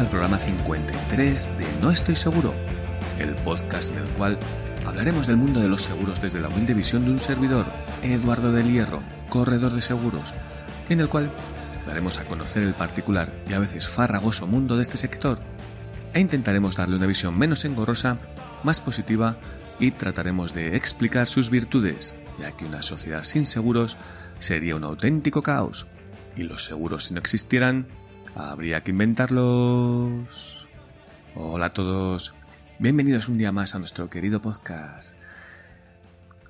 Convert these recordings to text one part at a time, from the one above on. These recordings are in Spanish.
Al programa 53 de No Estoy Seguro, el podcast en el cual hablaremos del mundo de los seguros desde la humilde visión de un servidor, Eduardo del Hierro, corredor de seguros, en el cual daremos a conocer el particular y a veces farragoso mundo de este sector e intentaremos darle una visión menos engorrosa, más positiva y trataremos de explicar sus virtudes, ya que una sociedad sin seguros sería un auténtico caos y los seguros si no existieran Habría que inventarlos. Hola a todos. Bienvenidos un día más a nuestro querido podcast.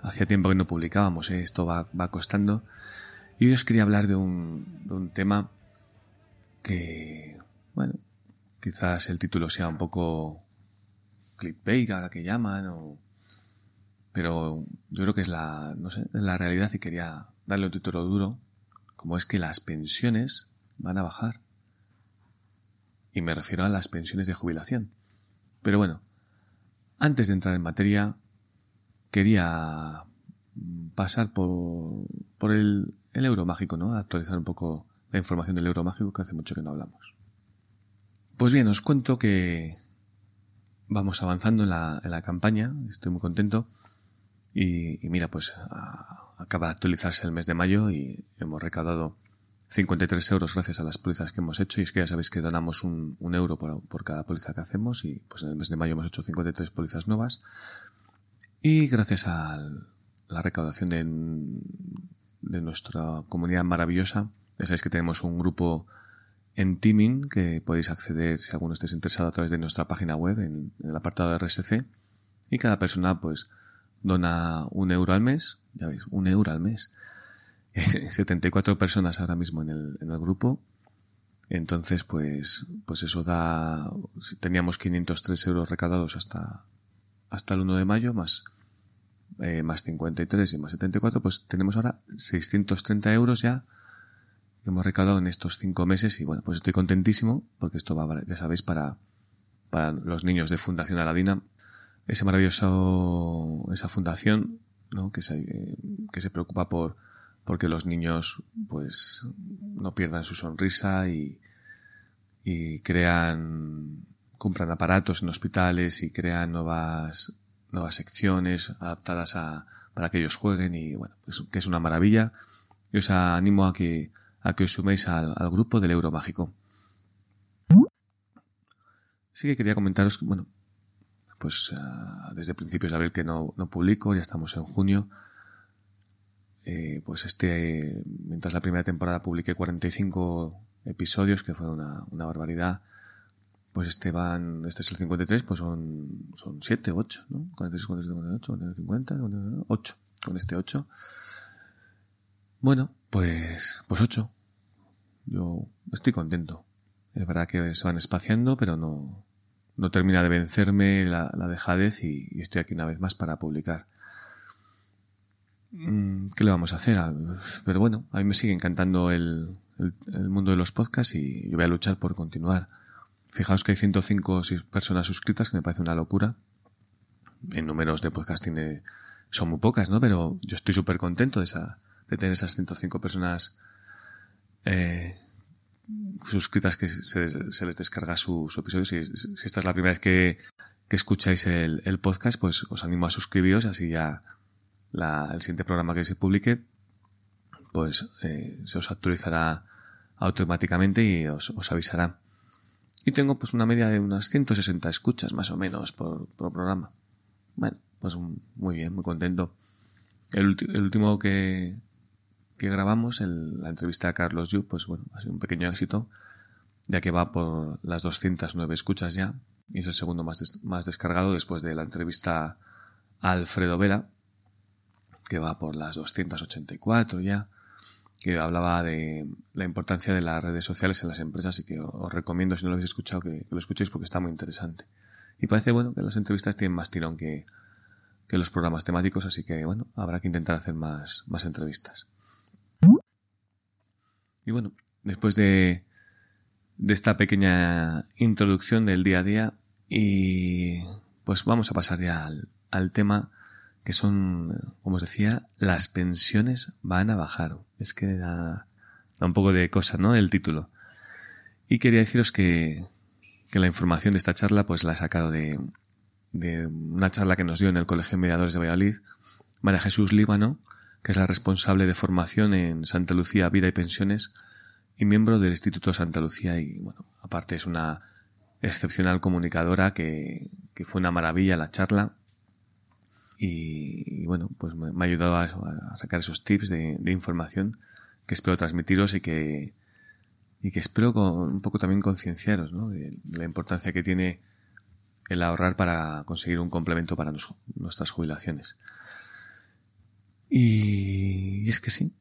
Hacía tiempo que no publicábamos, ¿eh? esto va, costando. Y hoy os quería hablar de un, de un tema que, bueno, quizás el título sea un poco clickbait, ahora que llaman, o... pero yo creo que es la, no sé, es la realidad y quería darle un título duro, como es que las pensiones van a bajar y me refiero a las pensiones de jubilación. Pero bueno, antes de entrar en materia, quería pasar por, por el, el euro mágico, ¿no? Actualizar un poco la información del euro mágico que hace mucho que no hablamos. Pues bien, os cuento que vamos avanzando en la, en la campaña, estoy muy contento. Y, mira, pues acaba de actualizarse el mes de mayo y hemos recaudado 53 euros gracias a las pólizas que hemos hecho y es que ya sabéis que donamos un, euro por, cada póliza que hacemos y pues en el mes de mayo hemos hecho 53 pólizas nuevas. Y gracias a la recaudación de, de nuestra comunidad maravillosa ya sabéis que tenemos un grupo en Teaming que podéis acceder si alguno estéis interesado a través de nuestra página web en, en el apartado de RSC y cada persona pues dona un euro al mes ya veis un euro al mes 74 personas ahora mismo en el, en el grupo. Entonces, pues, pues eso da, teníamos 503 euros recaudados hasta, hasta el 1 de mayo, más, eh, más 53 y más 74, pues tenemos ahora 630 euros ya que hemos recaudado en estos cinco meses y bueno, pues estoy contentísimo porque esto va, ya sabéis, para, para los niños de Fundación Aladina, ese maravilloso, esa fundación, ¿no? Que se, que se preocupa por, porque los niños pues no pierdan su sonrisa y, y crean compran aparatos en hospitales y crean nuevas nuevas secciones adaptadas a para que ellos jueguen y bueno pues, que es una maravilla. Y os animo a que a que os suméis al, grupo del euro mágico. Sí que quería comentaros bueno pues ah, desde principios de abril que no, no publico ya estamos en junio pues este, mientras la primera temporada publiqué 45 episodios, que fue una, una barbaridad, pues este van, este es el 53, pues son, son 7, 8, ¿no? 46, 47, 48, 50, 8, con este 8. Bueno, pues, pues 8. Yo estoy contento. Es verdad que se van espaciando, pero no, no termina de vencerme la, la dejadez y, y estoy aquí una vez más para publicar. Mm, ¿Qué le vamos a hacer? Ah, pero bueno, a mí me sigue encantando el, el, mundo de los podcasts y yo voy a luchar por continuar. Fijaos que hay 105 personas suscritas, que me parece una locura. En números de podcast tiene, son muy pocas, ¿no? Pero yo estoy súper contento de, esa, de tener esas 105 personas eh, suscritas que se, se, les descarga su, su episodio. Si, esta es la primera vez que, que escucháis el podcast, pues os animo a suscribiros, así ya la, el siguiente programa que se publique, pues eh, se os actualizará automáticamente y os, os, avisará. Y tengo pues una media de unas 160 escuchas más o menos por, por programa. Bueno, pues muy bien, muy contento. El, el último que, que grabamos, el, la entrevista a Carlos Yu, pues bueno, ha sido un pequeño éxito, ya que va por las 209 escuchas ya, y es el segundo más, más descargado después de la entrevista a Alfredo Vera, que va por las 284 ya, que hablaba de la importancia de las redes sociales en las empresas y que os recomiendo, si no lo habéis escuchado, que, lo escuchéis porque está muy interesante. Y parece, bueno, que las entrevistas tienen más tirón que, que los programas temáticos, así que, bueno, habrá que intentar hacer más, más entrevistas. Y bueno, después de, de esta pequeña introducción del día a día, y pues vamos a pasar ya al, al tema que son, como os decía, las pensiones van a bajar. Es que da, un poco de cosa, ¿no? El título. Y quería deciros que, que la información de esta charla pues la he sacado de, de una charla que nos dio en el Colegio de Mediadores de Valladolid, María Jesús Líbano, que es la responsable de formación en Santa Lucía Vida y Pensiones y miembro del Instituto Santa Lucía y bueno, aparte es una excepcional comunicadora que, que fue una maravilla la charla y, bueno, pues me, ha ayudado a, sacar esos tips de, información que espero transmitiros y que, y que espero con, un poco también concienciaros ¿no? de, la importancia que tiene el ahorrar para conseguir un complemento para nuestras jubilaciones. Y, es que sí,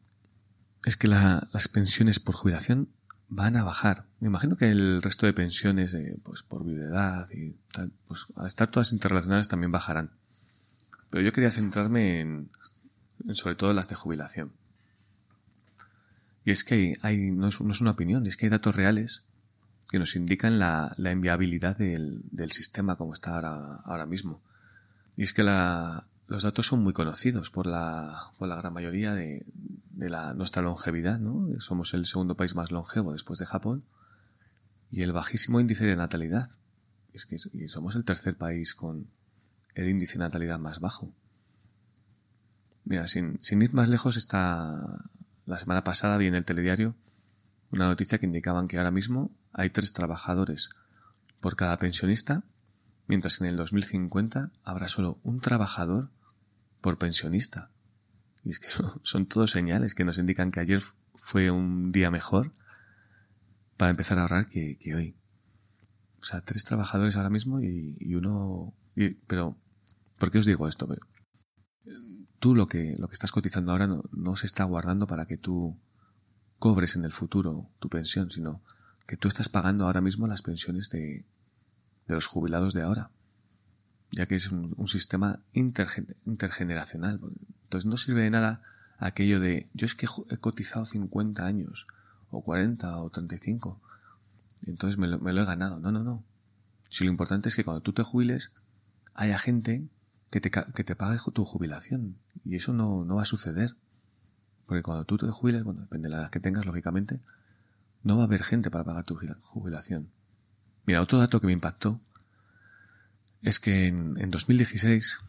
es que la, las pensiones por jubilación van a bajar. Me imagino que el resto de pensiones, pues por viudedad y tal, pues al estar todas interrelacionadas también bajarán. Pero yo quería centrarme en, sobre todo las de jubilación. Y es que hay, no, es, una opinión, es que hay datos reales que nos indican la, la inviabilidad del, del, sistema como está ahora, ahora mismo. Y es que los datos son muy conocidos por la, por la gran mayoría de, de la, nuestra longevidad, ¿no? Somos el segundo país más longevo después de Japón y el bajísimo índice de natalidad. Es que y somos el tercer país con, el índice de natalidad más bajo. Mira, sin, sin ir más lejos, está la semana pasada vi en el telediario una noticia que indicaban que ahora mismo hay tres trabajadores por cada pensionista, mientras que en el 2050 habrá solo un trabajador por pensionista. Y es que son, todos señales que nos indican que ayer fue un día mejor para empezar a ahorrar que, que hoy. O sea, tres trabajadores ahora mismo y, y uno... Pero ¿Por qué os digo esto? Tú lo que, lo que estás cotizando ahora no, se está guardando para que tú cobres en el futuro tu pensión, sino que tú estás pagando ahora mismo las pensiones de, de los jubilados de ahora, ya que es un, sistema intergen, intergeneracional. Entonces no sirve de nada aquello de yo es que he cotizado 50 años, o 40, o 35, entonces me lo, me lo he ganado. No, no, no. Si lo importante es que cuando tú te jubiles, haya gente que te, que te pague tu jubilación. Y eso no, no va a suceder. Porque cuando tú te jubiles, bueno, depende de la edad que tengas, lógicamente, no va a haber gente para pagar tu jubilación. Mira, otro dato que me impactó es que en, en 2016,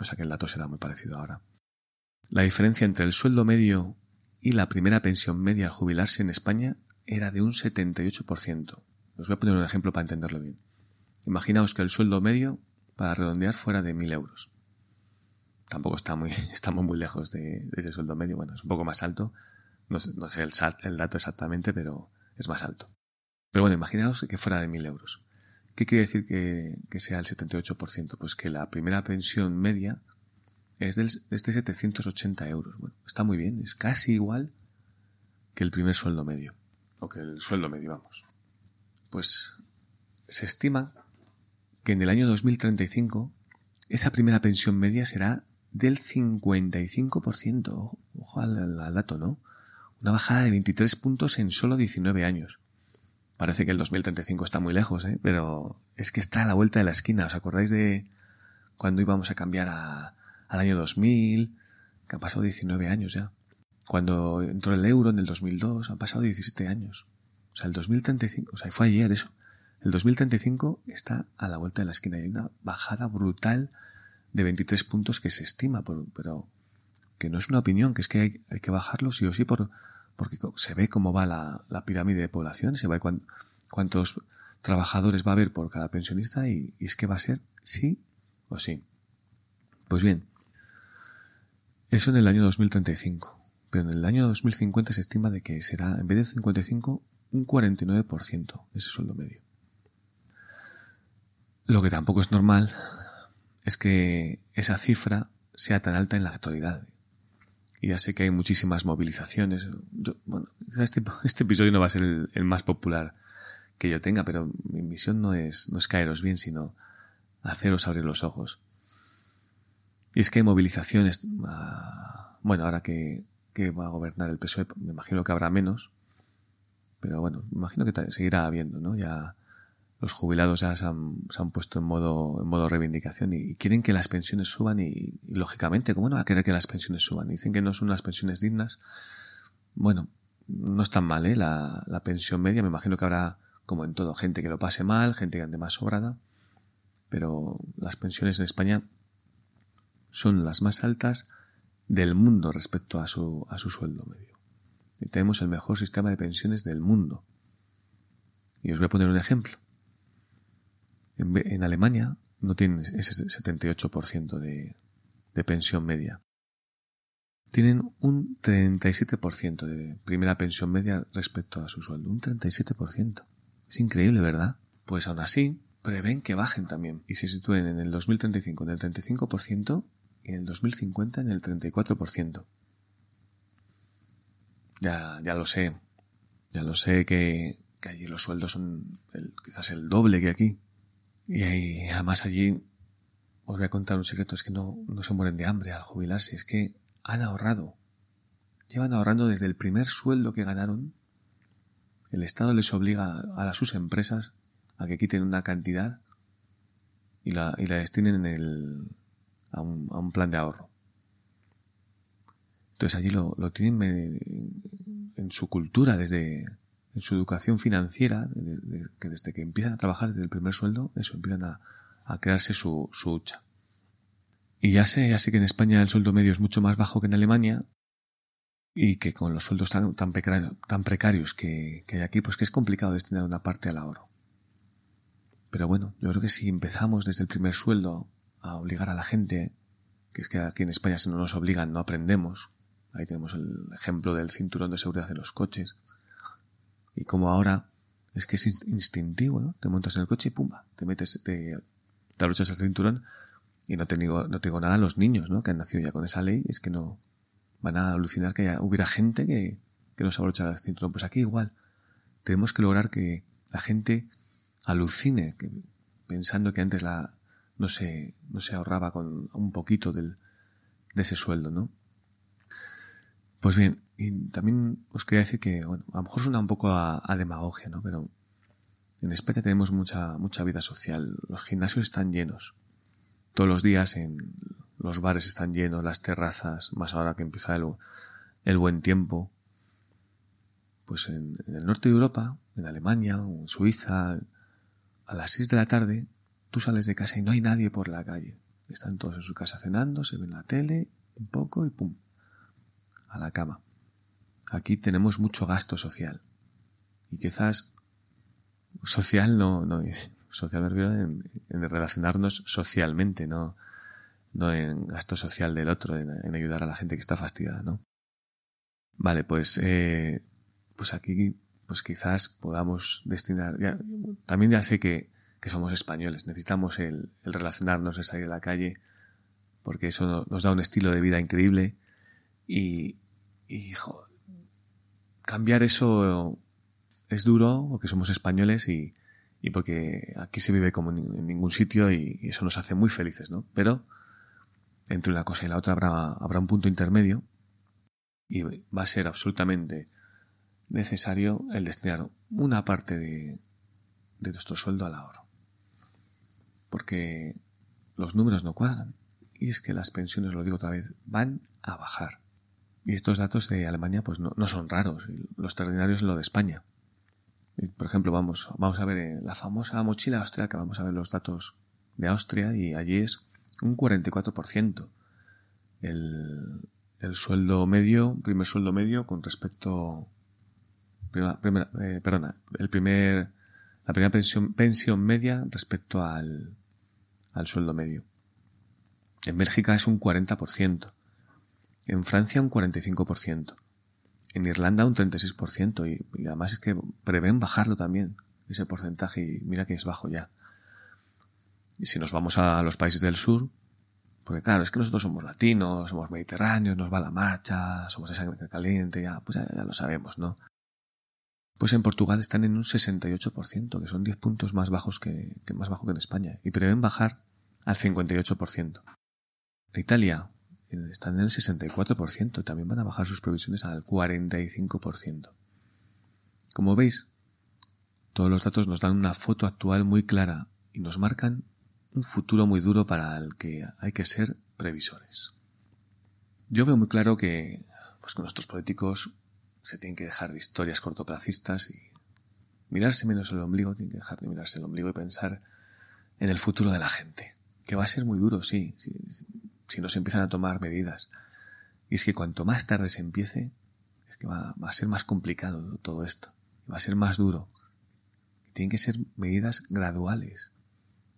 o sea que el dato será muy parecido ahora, la diferencia entre el sueldo medio y la primera pensión media al jubilarse en España era de un 78%. Os voy a poner un ejemplo para entenderlo bien. Imaginaos que el sueldo medio para redondear fuera de mil euros. Tampoco está muy, estamos muy lejos de, ese sueldo medio. Bueno, es un poco más alto. No, no sé el, el, dato exactamente, pero es más alto. Pero bueno, imaginaos que fuera de mil euros. ¿Qué quiere decir que, que sea el 78%? Pues que la primera pensión media es, del, es de 780 euros. Bueno, está muy bien, es casi igual que el primer sueldo medio. O que el sueldo medio, vamos. Pues se estima que en el año 2035 esa primera pensión media será del 55%. Ojo al, dato, ¿no? Una bajada de 23 puntos en solo 19 años. Parece que el 2035 está muy lejos, ¿eh? Pero es que está a la vuelta de la esquina. ¿Os acordáis de cuando íbamos a cambiar a, al año 2000? Que han pasado 19 años ya. Cuando entró el euro en el 2002, han pasado 17 años. O sea, el 2035, o sea, fue ayer eso. El 2035 está a la vuelta de la esquina y hay una bajada brutal de 23 puntos que se estima, pero que no es una opinión, que es que hay, que bajarlo sí o sí por, porque se ve cómo va la, la pirámide de población, se ve cuán, cuántos trabajadores va a haber por cada pensionista y, y, es que va a ser sí o sí. Pues bien, eso en el año 2035, pero en el año 2050 se estima de que será, en vez de 55, un 49% ese sueldo medio. Lo que tampoco es normal es que esa cifra sea tan alta en la actualidad. Y ya sé que hay muchísimas movilizaciones. Yo, bueno, este, este, episodio no va a ser el, más popular que yo tenga, pero mi misión no es, no es caeros bien, sino haceros abrir los ojos. Y es que hay movilizaciones, uh, bueno, ahora que, que va a gobernar el PSOE, me imagino que habrá menos, pero bueno, me imagino que seguirá habiendo, ¿no? Ya los jubilados ya se han, se han, puesto en modo, en modo reivindicación y, quieren que las pensiones suban y, lógicamente, ¿cómo no va a querer que las pensiones suban? Dicen que no son las pensiones dignas. Bueno, no es tan mal, ¿eh? La, la pensión media, me imagino que habrá como en todo, gente que lo pase mal, gente que ande más sobrada, pero las pensiones en España son las más altas del mundo respecto a su, a su sueldo medio. Y tenemos el mejor sistema de pensiones del mundo. Y os voy a poner un ejemplo. En, en Alemania no tienen ese 78% de, de pensión media. Tienen un 37% de primera pensión media respecto a su sueldo. Un 37%. Es increíble, ¿verdad? Pues aún así, prevén que bajen también y se sitúen en el 2035 en el 35% y en el 2050 en el 34%. Ya, ya lo sé. Ya lo sé que, que allí los sueldos son quizás el doble que aquí. Y, y, además allí os voy a contar un secreto, es que no, no se mueren de hambre al jubilarse, es que han ahorrado. Llevan ahorrando desde el primer sueldo que ganaron. El Estado les obliga a, sus empresas a que quiten una cantidad y la, y la destinen en el, a, un, a un plan de ahorro. Entonces allí lo, lo tienen en su cultura, desde en su educación financiera, que desde que empiezan a trabajar desde el primer sueldo, eso, empiezan a, a crearse su, su hucha. Y ya sé, ya sé que en España el sueldo medio es mucho más bajo que en Alemania y que con los sueldos tan, tan, tan precarios que, que hay aquí, pues que es complicado destinar una parte al ahorro. Pero bueno, yo creo que si empezamos desde el primer sueldo a obligar a la gente, que es que aquí en España si no nos obligan no aprendemos, ahí tenemos el ejemplo del cinturón de seguridad de los coches, y como ahora es que es instintivo, ¿no? Te montas en el coche y pumba, te metes, te, te abrochas el cinturón y no te digo, no te digo nada a los niños, ¿no? Que han nacido ya con esa ley, es que no van a alucinar que hubiera gente que, que no se abrocha el cinturón. Pues aquí igual. Tenemos que lograr que la gente alucine, pensando que antes la, no se, no se ahorraba con un poquito del, de ese sueldo, ¿no? Pues bien, y también os quería decir que, bueno, a lo mejor suena un poco a, demagogia, ¿no? Pero en España tenemos mucha, mucha vida social. Los gimnasios están llenos todos los días en los bares están llenos, las terrazas, más ahora que empieza el, buen tiempo. Pues en, el norte de Europa, en Alemania en Suiza, a las seis de la tarde, tú sales de casa y no hay nadie por la calle. Están todos en su casa cenando, se ven la tele, un poco y pum, a la cama. Aquí tenemos mucho gasto social. Y quizás social no, no, social me refiero en, en, relacionarnos socialmente, no, no en gasto social del otro, en, ayudar a la gente que está fastidiada, ¿no? Vale, pues, eh, pues aquí, pues quizás podamos destinar, ya, también ya sé que, que somos españoles, necesitamos el, el relacionarnos, el salir a la calle, porque eso nos da un estilo de vida increíble y, y jo, cambiar eso es duro porque somos españoles y, y porque aquí se vive como en ningún sitio y, eso nos hace muy felices, ¿no? Pero entre una cosa y la otra habrá, habrá un punto intermedio y va a ser absolutamente necesario el destinar una parte de, de nuestro sueldo al ahorro. Porque los números no cuadran. Y es que las pensiones, lo digo otra vez, van a bajar. Y estos datos de Alemania pues no, no son raros. Los extraordinarios lo de España. Por ejemplo, vamos, vamos a ver eh, la famosa mochila austriaca, vamos a ver los datos de Austria y allí es un 44%. El, el sueldo medio, primer sueldo medio con respecto, primera, primera, eh, perdona, el primer, la primera pensión, pensión media respecto al, al sueldo medio. En Bélgica es un 40%. En Francia un 45% en Irlanda un 36% y, y además es que prevén bajarlo también, ese porcentaje, y mira que es bajo ya. Y si nos vamos a los países del sur, porque claro, es que nosotros somos latinos, somos mediterráneos, nos va la marcha, somos de sangre caliente, ya, pues ya, ya, lo sabemos, ¿no? Pues en Portugal están en un 68%, que son 10 puntos más bajos que, que más bajo que en España, y prevén bajar al 58%. Italia, están en el 64%, también van a bajar sus previsiones al 45%. Como veis, todos los datos nos dan una foto actual muy clara y nos marcan un futuro muy duro para el que hay que ser previsores. Yo veo muy claro que, pues con nuestros políticos se tienen que dejar de historias cortoplacistas y, mirarse menos el ombligo, tienen que dejar de mirarse el ombligo y pensar en el futuro de la gente. Que va a ser muy duro, sí, si no se empiezan a tomar medidas. Y es que cuanto más tarde se empiece, es que va, a ser más complicado todo esto. Va a ser más duro. Tienen que ser medidas graduales.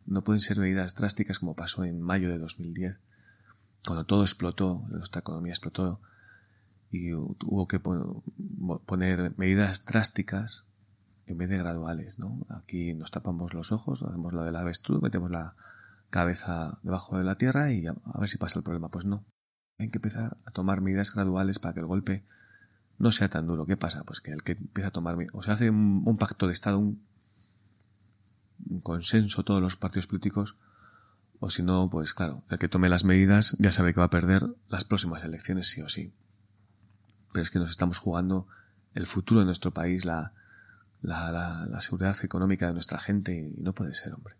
No pueden ser medidas drásticas como pasó en mayo de 2010, cuando todo explotó, nuestra economía explotó, y hubo que poner medidas drásticas en vez de graduales, ¿no? Aquí nos tapamos los ojos, hacemos lo del avestruz, metemos la cabeza debajo de la tierra y a, ver si pasa el problema. Pues no. Hay que empezar a tomar medidas graduales para que el golpe no sea tan duro. ¿Qué pasa? Pues que el que empieza a tomar, o se hace un, pacto de Estado, un, un, consenso todos los partidos políticos, o si no, pues claro, el que tome las medidas ya sabe que va a perder las próximas elecciones sí o sí. Pero es que nos estamos jugando el futuro de nuestro país, la, la, la, seguridad económica de nuestra gente y no puede ser, hombre.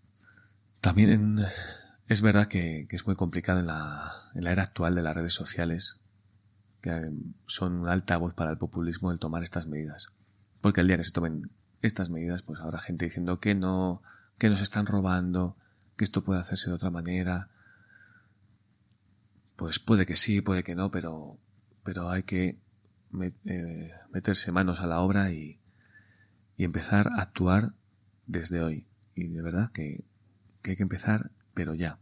También es verdad que, es muy complicado en la, en la era actual de las redes sociales, que son un altavoz para el populismo el tomar estas medidas. Porque el día que se tomen estas medidas, pues habrá gente diciendo que no, que nos están robando, que esto puede hacerse de otra manera. Pues puede que sí, puede que no, pero, pero hay que eh, meterse manos a la obra y, y empezar a actuar desde hoy. Y de verdad que, hay que empezar, pero ya.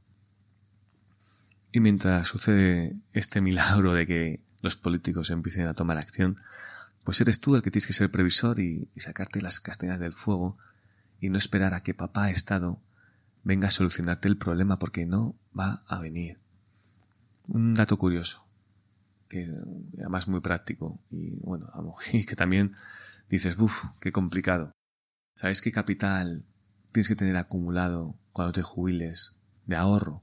Y mientras sucede este milagro de que los políticos empiecen a tomar acción, pues eres tú el que tienes que ser previsor y, sacarte las castañas del fuego y no esperar a que papá Estado venga a solucionarte el problema porque no va a venir. Un dato curioso, que además muy práctico y bueno, y que también dices, uff, qué complicado. ¿Sabes qué capital tienes que tener acumulado cuando te jubiles de ahorro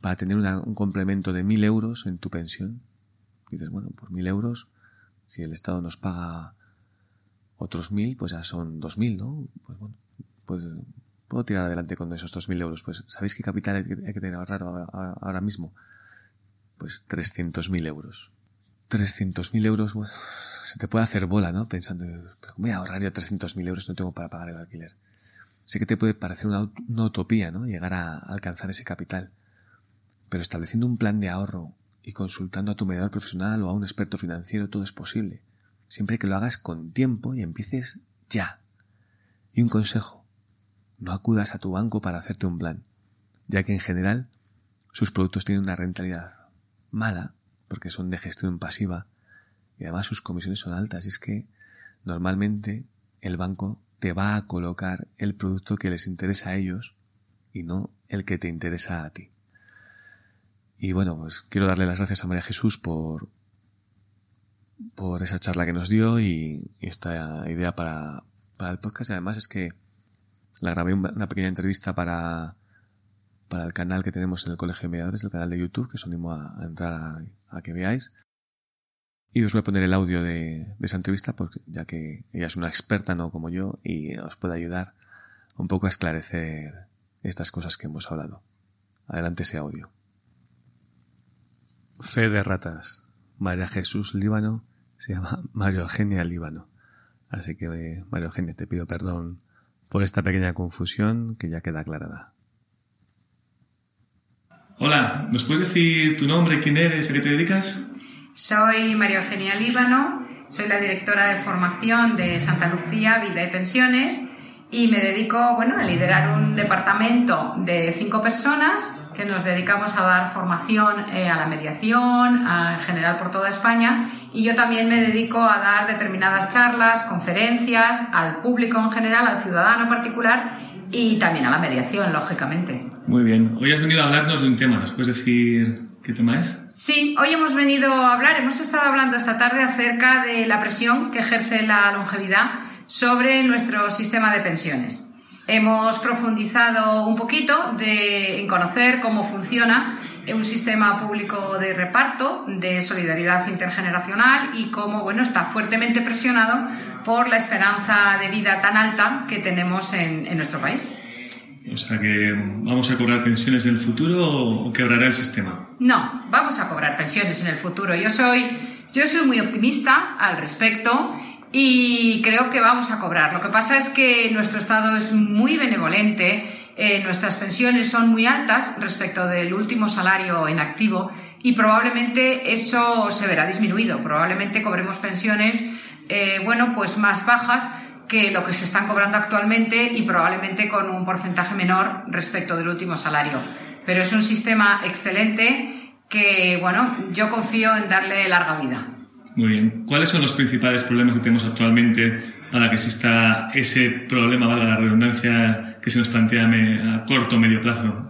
para tener un complemento de mil euros en tu pensión? dices, bueno, por mil euros, si el Estado nos paga otros mil, pues ya son dos mil, ¿no? Pues bueno, pues puedo tirar adelante con esos dos mil euros. Pues, ¿sabéis qué capital hay que, tener ahorrado ahora, mismo? Pues trescientos mil euros. 300.000 euros, se te puede hacer bola, ¿no? Pensando, pero voy a ahorrar yo 300.000 euros? No tengo para pagar el alquiler. Sé que te puede parecer una, utopía, ¿no? Llegar a alcanzar ese capital. Pero estableciendo un plan de ahorro y consultando a tu mediador profesional o a un experto financiero, todo es posible. Siempre que lo hagas con tiempo y empieces ya. Y un consejo. No acudas a tu banco para hacerte un plan, ya que en general sus productos tienen una rentabilidad mala porque son de gestión pasiva y además sus comisiones son altas. Y es que normalmente el banco te va a colocar el producto que les interesa a ellos y no el que te interesa a ti. Y bueno, pues quiero darle las gracias a María Jesús por, por esa charla que nos dio y, esta idea para, para, el podcast. Y además es que la grabé una pequeña entrevista para, para el canal que tenemos en el Colegio de Mediadores, el canal de YouTube, que os animo a, entrar a, que veáis. Y os voy a poner el audio de, esa entrevista, porque, ya que ella es una experta, no como yo, y os puede ayudar un poco a esclarecer estas cosas que hemos hablado. Adelante ese audio. Fe de ratas. María Jesús Líbano se llama Mario Eugenia Líbano. Así que, Mario Eugenia, te pido perdón por esta pequeña confusión que ya queda aclarada. Hola, ¿nos puedes decir tu nombre, quién eres, a qué te dedicas? Soy María Eugenia Líbano, soy la directora de formación de Santa Lucía Vida y Pensiones y me dedico bueno, a liderar un departamento de cinco personas que nos dedicamos a dar formación eh, a la mediación, en general por toda España, y yo también me dedico a dar determinadas charlas, conferencias al público en general, al ciudadano particular y también a la mediación, lógicamente. Muy bien. Hoy has venido a hablarnos de un tema. ¿Nos puedes decir qué tema es? Sí, hoy hemos venido a hablar, hemos estado hablando esta tarde acerca de la presión que ejerce la longevidad sobre nuestro sistema de pensiones. Hemos profundizado un poquito en conocer cómo funciona un sistema público de reparto, de solidaridad intergeneracional y cómo bueno, está fuertemente presionado por la esperanza de vida tan alta que tenemos en nuestro país. O sea que vamos a cobrar pensiones en el futuro o quebrará el sistema. No, vamos a cobrar pensiones en el futuro. Yo soy, yo soy muy optimista al respecto y creo que vamos a cobrar. Lo que pasa es que nuestro Estado es muy benevolente, eh, nuestras pensiones son muy altas respecto del último salario en activo y probablemente eso se verá disminuido. Probablemente cobremos pensiones, eh, bueno, pues más bajas que lo que se están cobrando actualmente y probablemente con un porcentaje menor respecto del último salario. Pero es un sistema excelente que, bueno, yo confío en darle larga vida. Muy bien. ¿Cuáles son los principales problemas que tenemos actualmente para que exista ese problema, valga la redundancia, que se nos plantea a corto o medio plazo?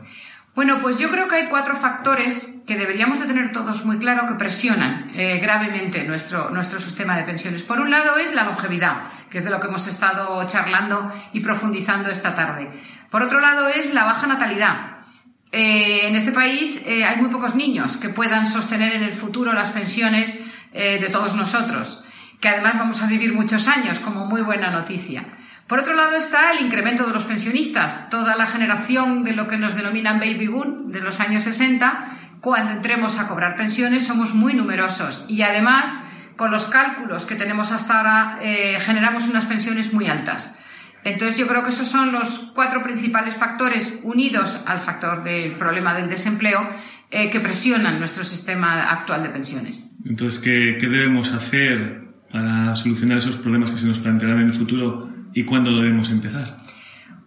Bueno, pues yo creo que hay cuatro factores que deberíamos de tener todos muy claro que presionan eh, gravemente nuestro, nuestro sistema de pensiones. Por un lado es la longevidad, que es de lo que hemos estado charlando y profundizando esta tarde. Por otro lado es la baja natalidad. Eh, en este país eh, hay muy pocos niños que puedan sostener en el futuro las pensiones de todos nosotros, que además vamos a vivir muchos años, como muy buena noticia. Por otro lado está el incremento de los pensionistas. Toda la generación de lo que nos denominan baby boom de los años 60, cuando entremos a cobrar pensiones somos muy numerosos y además con los cálculos que tenemos hasta ahora eh, generamos unas pensiones muy altas. Entonces yo creo que esos son los cuatro principales factores unidos al factor del problema del desempleo eh, que presionan nuestro sistema actual de pensiones. Entonces, ¿qué, ¿qué, debemos hacer para solucionar esos problemas que se nos plantearán en el futuro y cuándo debemos empezar?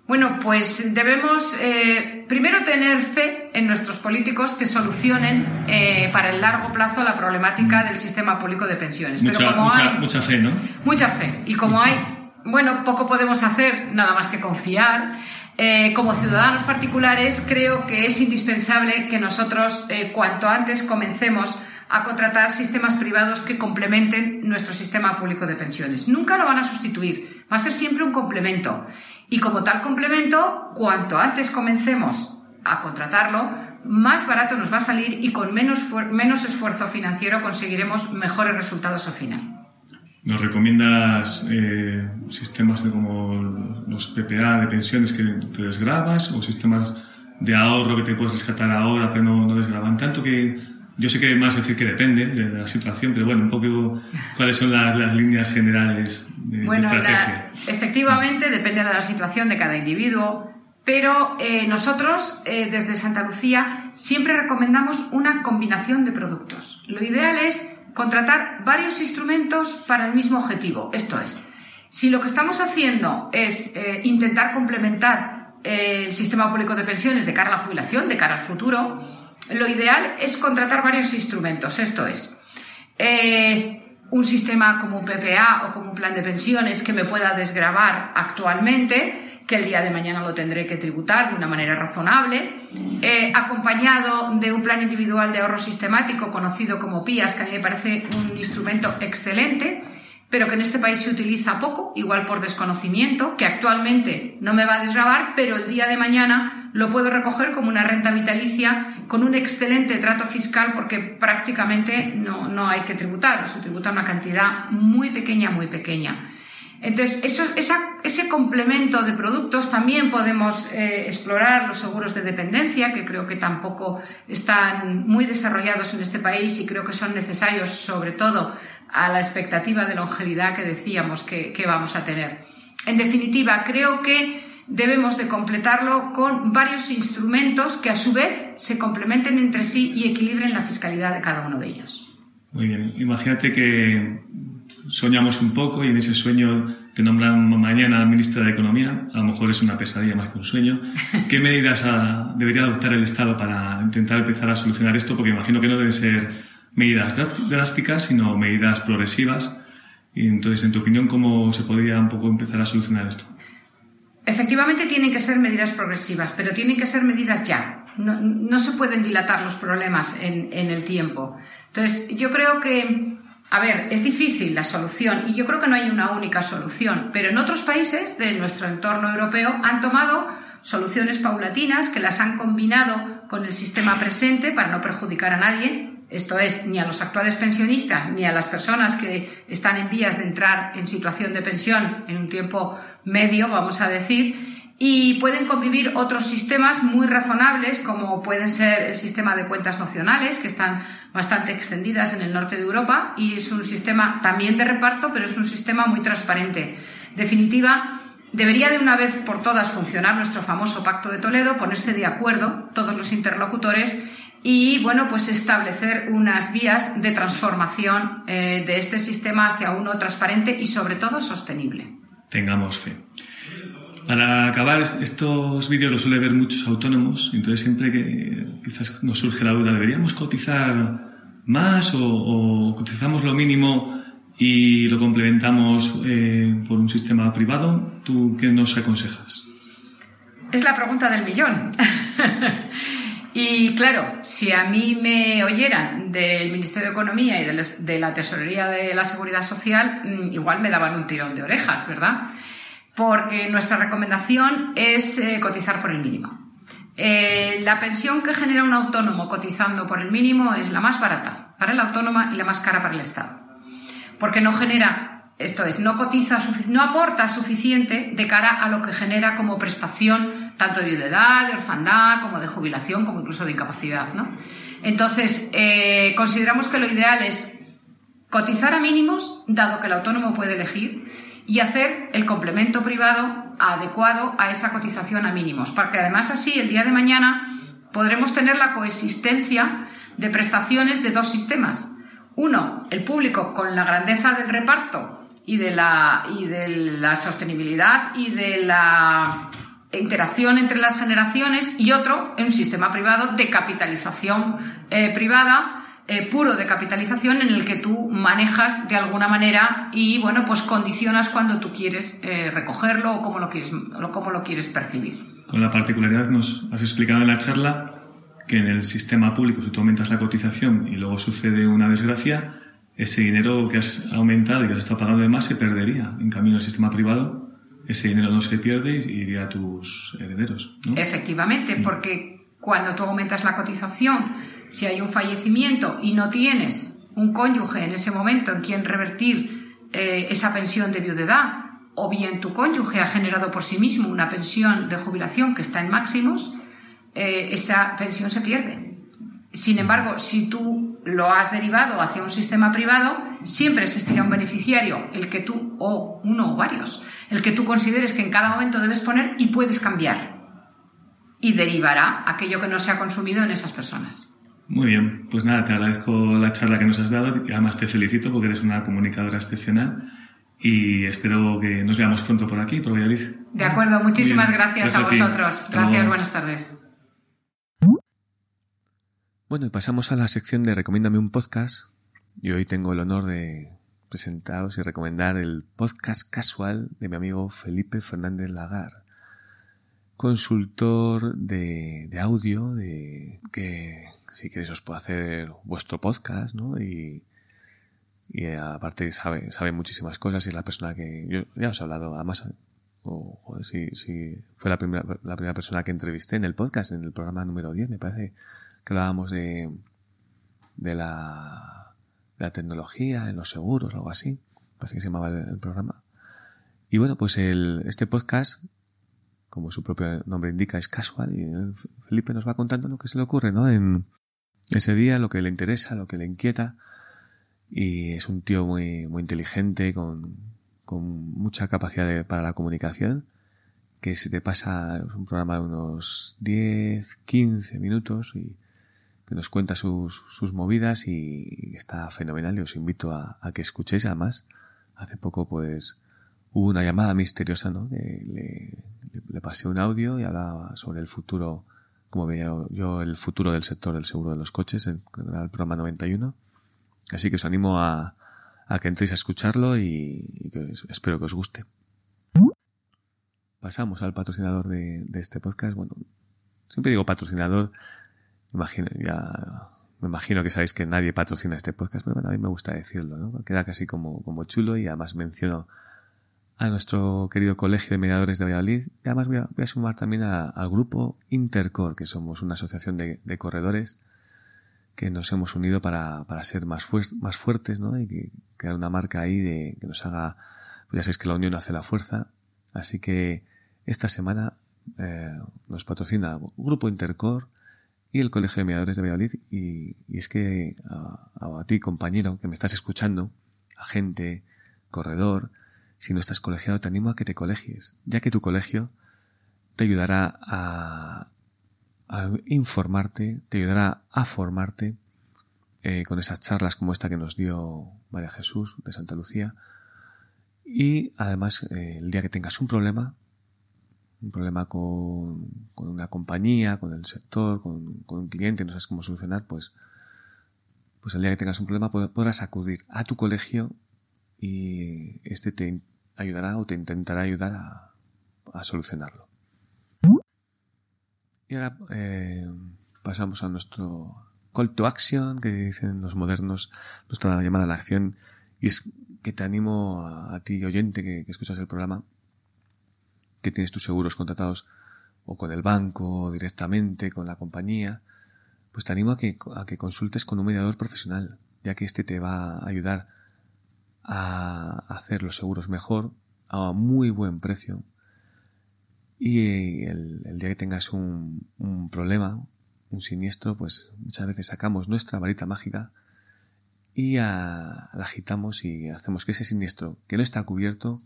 Bueno, pues debemos eh, primero tener fe en nuestros políticos que solucionen eh, para el largo plazo la problemática del sistema público de pensiones. Mucha, Pero como mucha, hay mucha fe, ¿no? mucha fe y como hay bueno poco podemos hacer nada más que confiar. Eh, como ciudadanos particulares creo que es indispensable que nosotros cuanto antes comencemos a contratar sistemas privados que complementen nuestro sistema público de pensiones. Nunca lo van a sustituir, va a ser siempre un complemento. Y como tal complemento, cuanto antes comencemos a contratarlo, más barato nos va a salir y con menos, menos esfuerzo financiero conseguiremos mejores resultados al final. ¿Nos recomiendas eh, sistemas de como los PPA de pensiones que te desgrabas o sistemas de ahorro que te puedes rescatar ahora pero no, no desgraban tanto que yo sé que más decir que depende de la situación, pero bueno, un poco cuáles son las, las líneas generales de, bueno, estrategia. La, efectivamente, depende de la situación de cada individuo, pero eh, nosotros eh, desde Santa Lucía siempre recomendamos una combinación de productos. Lo ideal es contratar varios instrumentos para el mismo objetivo. Esto es, si lo que estamos haciendo es eh, intentar complementar el sistema público de pensiones de cara a la jubilación, de cara al futuro, lo ideal es contratar varios instrumentos. Esto es, eh, un sistema como un PPA o como un plan de pensiones que me pueda desgravar actualmente, que el día de mañana lo tendré que tributar de una manera razonable, eh, acompañado de un plan individual de ahorro sistemático conocido como PIAS, que a mí me parece un instrumento excelente pero que en este país se utiliza poco, igual por desconocimiento, que actualmente no me va a desgravar, pero el día de mañana lo puedo recoger como una renta vitalicia con un excelente trato fiscal porque prácticamente no, no hay que tributar, se tributa una cantidad muy pequeña, muy pequeña. Entonces, eso, ese complemento de productos también podemos eh, explorar los seguros de dependencia, que creo que tampoco están muy desarrollados en este país y creo que son necesarios, sobre todo a la expectativa de longevidad que decíamos que, vamos a tener. En definitiva, creo que debemos de completarlo con varios instrumentos que a su vez se complementen entre sí y equilibren la fiscalidad de cada uno de ellos. Muy bien, imagínate que soñamos un poco y en ese sueño te nombran mañana ministra de Economía, a lo mejor es una pesadilla más que un sueño. ¿Qué medidas debería adoptar el Estado para intentar empezar a solucionar esto? Porque imagino que no deben ser medidas drásticas, sino medidas progresivas. Y entonces, en tu opinión, ¿cómo se podría un poco empezar a solucionar esto? Efectivamente, tienen que ser medidas progresivas, pero tienen que ser medidas ya. No, no se pueden dilatar los problemas en, en, el tiempo. Entonces, yo creo que, a ver, es difícil la solución y yo creo que no hay una única solución, pero en otros países de nuestro entorno europeo han tomado soluciones paulatinas que las han combinado con el sistema presente para no perjudicar a nadie esto es, ni a los actuales pensionistas ni a las personas que están en vías de entrar en situación de pensión en un tiempo medio, vamos a decir, Y pueden convivir otros sistemas muy razonables, como pueden ser el sistema de cuentas nacionales, que están bastante extendidas en el norte de Europa, y es un sistema también de reparto, pero es un sistema muy transparente. Definitiva, debería de una vez por todas funcionar nuestro famoso Pacto de Toledo, ponerse de acuerdo todos los interlocutores y bueno, pues establecer unas vías de transformación eh, de este sistema hacia uno transparente y sobre todo sostenible. Tengamos fe. Para acabar, estos vídeos los suele ver muchos autónomos, entonces siempre que quizás nos surge la duda, ¿deberíamos cotizar más o, cotizamos lo mínimo y lo complementamos eh, por un sistema privado? ¿Tú qué nos aconsejas? Es la pregunta del millón. Y claro, si a mí me oyeran del Ministerio de Economía y de la Tesorería de la Seguridad Social, mm, igual me daban un tirón de orejas, ¿verdad? Porque nuestra recomendación es eh, cotizar por el mínimo. Eh, la pensión que genera un autónomo cotizando por el mínimo es la más barata para el autónomo y la más cara para el Estado. Porque no genera, esto es, no cotiza, no aporta suficiente de cara a lo que genera como prestación tanto de viudedad, de orfandad, como de jubilación, como incluso de incapacidad. ¿no? Entonces, eh, consideramos que lo ideal es cotizar a mínimos, dado que el autónomo puede elegir, y hacer el complemento privado adecuado a esa cotización a mínimos, porque además así el día de mañana podremos tener la coexistencia de prestaciones de dos sistemas. Uno, el público con la grandeza del reparto y de la, y de la sostenibilidad y de la interacción entre las generaciones y otro un sistema privado de capitalización eh, privada eh, puro de capitalización en el que tú manejas de alguna manera y bueno pues condicionas cuando tú quieres eh, recogerlo o cómo lo quieres cómo lo quieres percibir. Con la particularidad nos has explicado en la charla que en el sistema público si tú aumentas la cotización y luego sucede una desgracia ese dinero que has aumentado y que has estado pagando de más se perdería en cambio en el sistema privado ese dinero no se pierde y iría a tus herederos. Efectivamente, mm. porque cuando tú aumentas la cotización, si hay un fallecimiento y no tienes un cónyuge en ese momento en quien revertir eh, esa pensión de viudedad, o bien tu cónyuge ha generado por sí mismo una pensión de jubilación que está en máximos, eh, esa pensión se pierde. Sin embargo, si tú lo has derivado hacia un sistema privado, siempre existirá un beneficiario, el que tú, o uno o varios, el que tú consideres que en cada momento debes poner y puedes cambiar. Y derivará aquello que no se ha consumido en esas personas. Muy bien, pues nada, te agradezco la charla que nos has dado y además te felicito porque eres una comunicadora excepcional y espero que nos veamos pronto por aquí, por Valladolid. De acuerdo, muchísimas gracias, a, vosotros. Gracias, buenas tardes. Bueno, y pasamos a la sección de Recomiéndame un podcast. Y hoy tengo el honor de presentaros y recomendar el podcast casual de mi amigo Felipe Fernández Lagar, consultor de, audio, de que si queréis os puedo hacer vuestro podcast, ¿no? Y, y aparte sabe, sabe muchísimas cosas y es la persona que yo ya os he hablado, además, o joder, si, si fue la primera, la primera persona que entrevisté en el podcast, en el programa número 10, me parece que hablábamos de, de la, de la tecnología en los seguros algo así. Parece que se llamaba el, programa. Y bueno, pues el, este podcast, como su propio nombre indica, es casual y Felipe nos va contando lo que se le ocurre, ¿no? En ese día, lo que le interesa, lo que le inquieta. Y es un tío muy, muy inteligente, con, con mucha capacidad para la comunicación, que se te pasa, es un programa de unos 10, 15 minutos y que nos cuenta sus, sus movidas y está fenomenal y os invito a, que escuchéis además. Hace poco pues hubo una llamada misteriosa, ¿no? le, le, pasé un audio y hablaba sobre el futuro, como veía yo, el futuro del sector del seguro de los coches en, el programa 91. Así que os animo a, a que entréis a escucharlo y, que espero que os guste. Pasamos al patrocinador de, de este podcast. Bueno, siempre digo patrocinador, Imagino, ya, me imagino que sabéis que nadie patrocina este podcast, pero bueno, a mí me gusta decirlo, ¿no? Queda casi como, como chulo y además menciono a nuestro querido colegio de mediadores de Valladolid y además voy a, sumar también al grupo Intercor, que somos una asociación de, corredores que nos hemos unido para, para ser más, más fuertes, ¿no? Y que, crear una marca ahí de, que nos haga, pues ya sabéis que la unión hace la fuerza, así que esta semana eh, nos patrocina Grupo Intercor y el Colegio de Mediadores de Valladolid. Y, es que a, ti, compañero, que me estás escuchando, agente, corredor, si no estás colegiado, te animo a que te colegies, ya que tu colegio te ayudará a, informarte, te ayudará a formarte eh, con esas charlas como esta que nos dio María Jesús de Santa Lucía. Y además, eh, el día que tengas un problema, un problema con, una compañía, con el sector, con, un cliente, no sabes cómo solucionar, pues, pues el día que tengas un problema podrás acudir a tu colegio y este te ayudará o te intentará ayudar a, solucionarlo. Y ahora eh, pasamos a nuestro call to action, que dicen los modernos, nuestra llamada a la acción, y es que te animo a, ti, oyente, que escuchas el programa, que tienes tus seguros contratados o con el banco o directamente con la compañía, pues te animo a que, a que consultes con un mediador profesional, ya que este te va a ayudar a hacer los seguros mejor, a muy buen precio, y el, día que tengas un, problema, un siniestro, pues muchas veces sacamos nuestra varita mágica y la agitamos y hacemos que ese siniestro que no está cubierto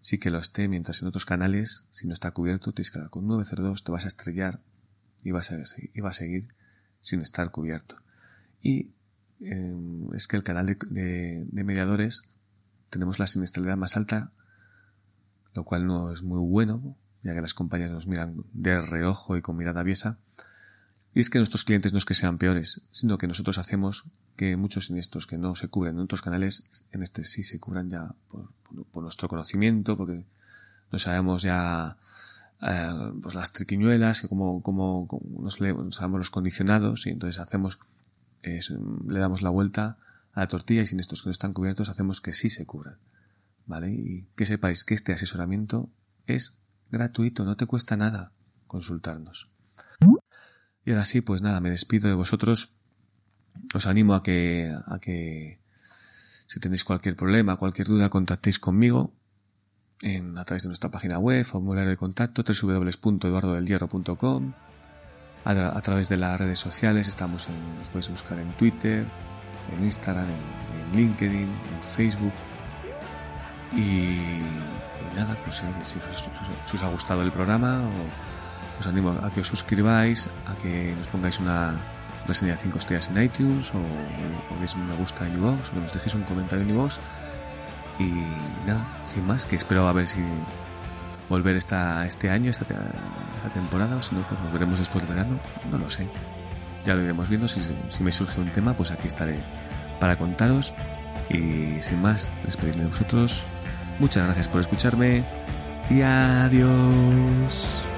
sí que lo esté, mientras en otros canales, si no está cubierto, tienes que hablar con 902, te vas a estrellar y vas a, y va a seguir sin estar cubierto. Y em, es que el canal de, mediadores tenemos la siniestralidad más alta, lo cual no es muy bueno, ya que las compañías nos miran de reojo y con mirada aviesa. Y es que nuestros clientes no es que sean peores, sino que nosotros hacemos que muchos siniestros que no se cubren en otros canales, en este sí se cubran ya por, nuestro conocimiento, porque no sabemos ya eh, pues las triquiñuelas, como, como, nos, sabemos los condicionados, y entonces hacemos, le damos la vuelta a la tortilla y siniestros que no están cubiertos hacemos que sí se cubran. ¿Vale? Y que sepáis que este asesoramiento es gratuito, no te cuesta nada consultarnos. Y ahora sí, pues nada, me despido de vosotros os animo a que, a que si tenéis cualquier problema, cualquier duda, contactéis conmigo en, a través de nuestra página web, formulario de contacto, www.eduardodelhierro.com, a, través de las redes sociales, estamos en, nos podéis buscar en Twitter, en Instagram, en, LinkedIn, en Facebook. Y, nada, pues eh, si, os, ha gustado el programa, os animo a que os suscribáis, a que nos pongáis una, reseña 5 estrellas en iTunes o, o deis un me gusta en iVoox o que nos dejéis un comentario en iVoox y nada, sin más, que espero a ver si volver esta, este año, esta, esta temporada o si no, pues nos veremos después del verano, no lo sé. Ya lo iremos viendo, si, si me surge un tema, pues aquí estaré para contaros y sin más, despedirme de vosotros. Muchas gracias por escucharme y adiós.